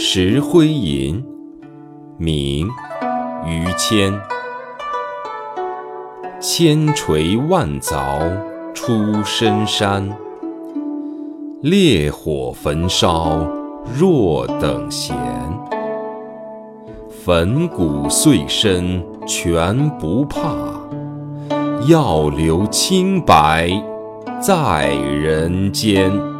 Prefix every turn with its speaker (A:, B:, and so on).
A: 石灰吟明于谦。千锤万凿出深山烈火焚烧若等闲。粉骨碎身全不怕要留清白在人间。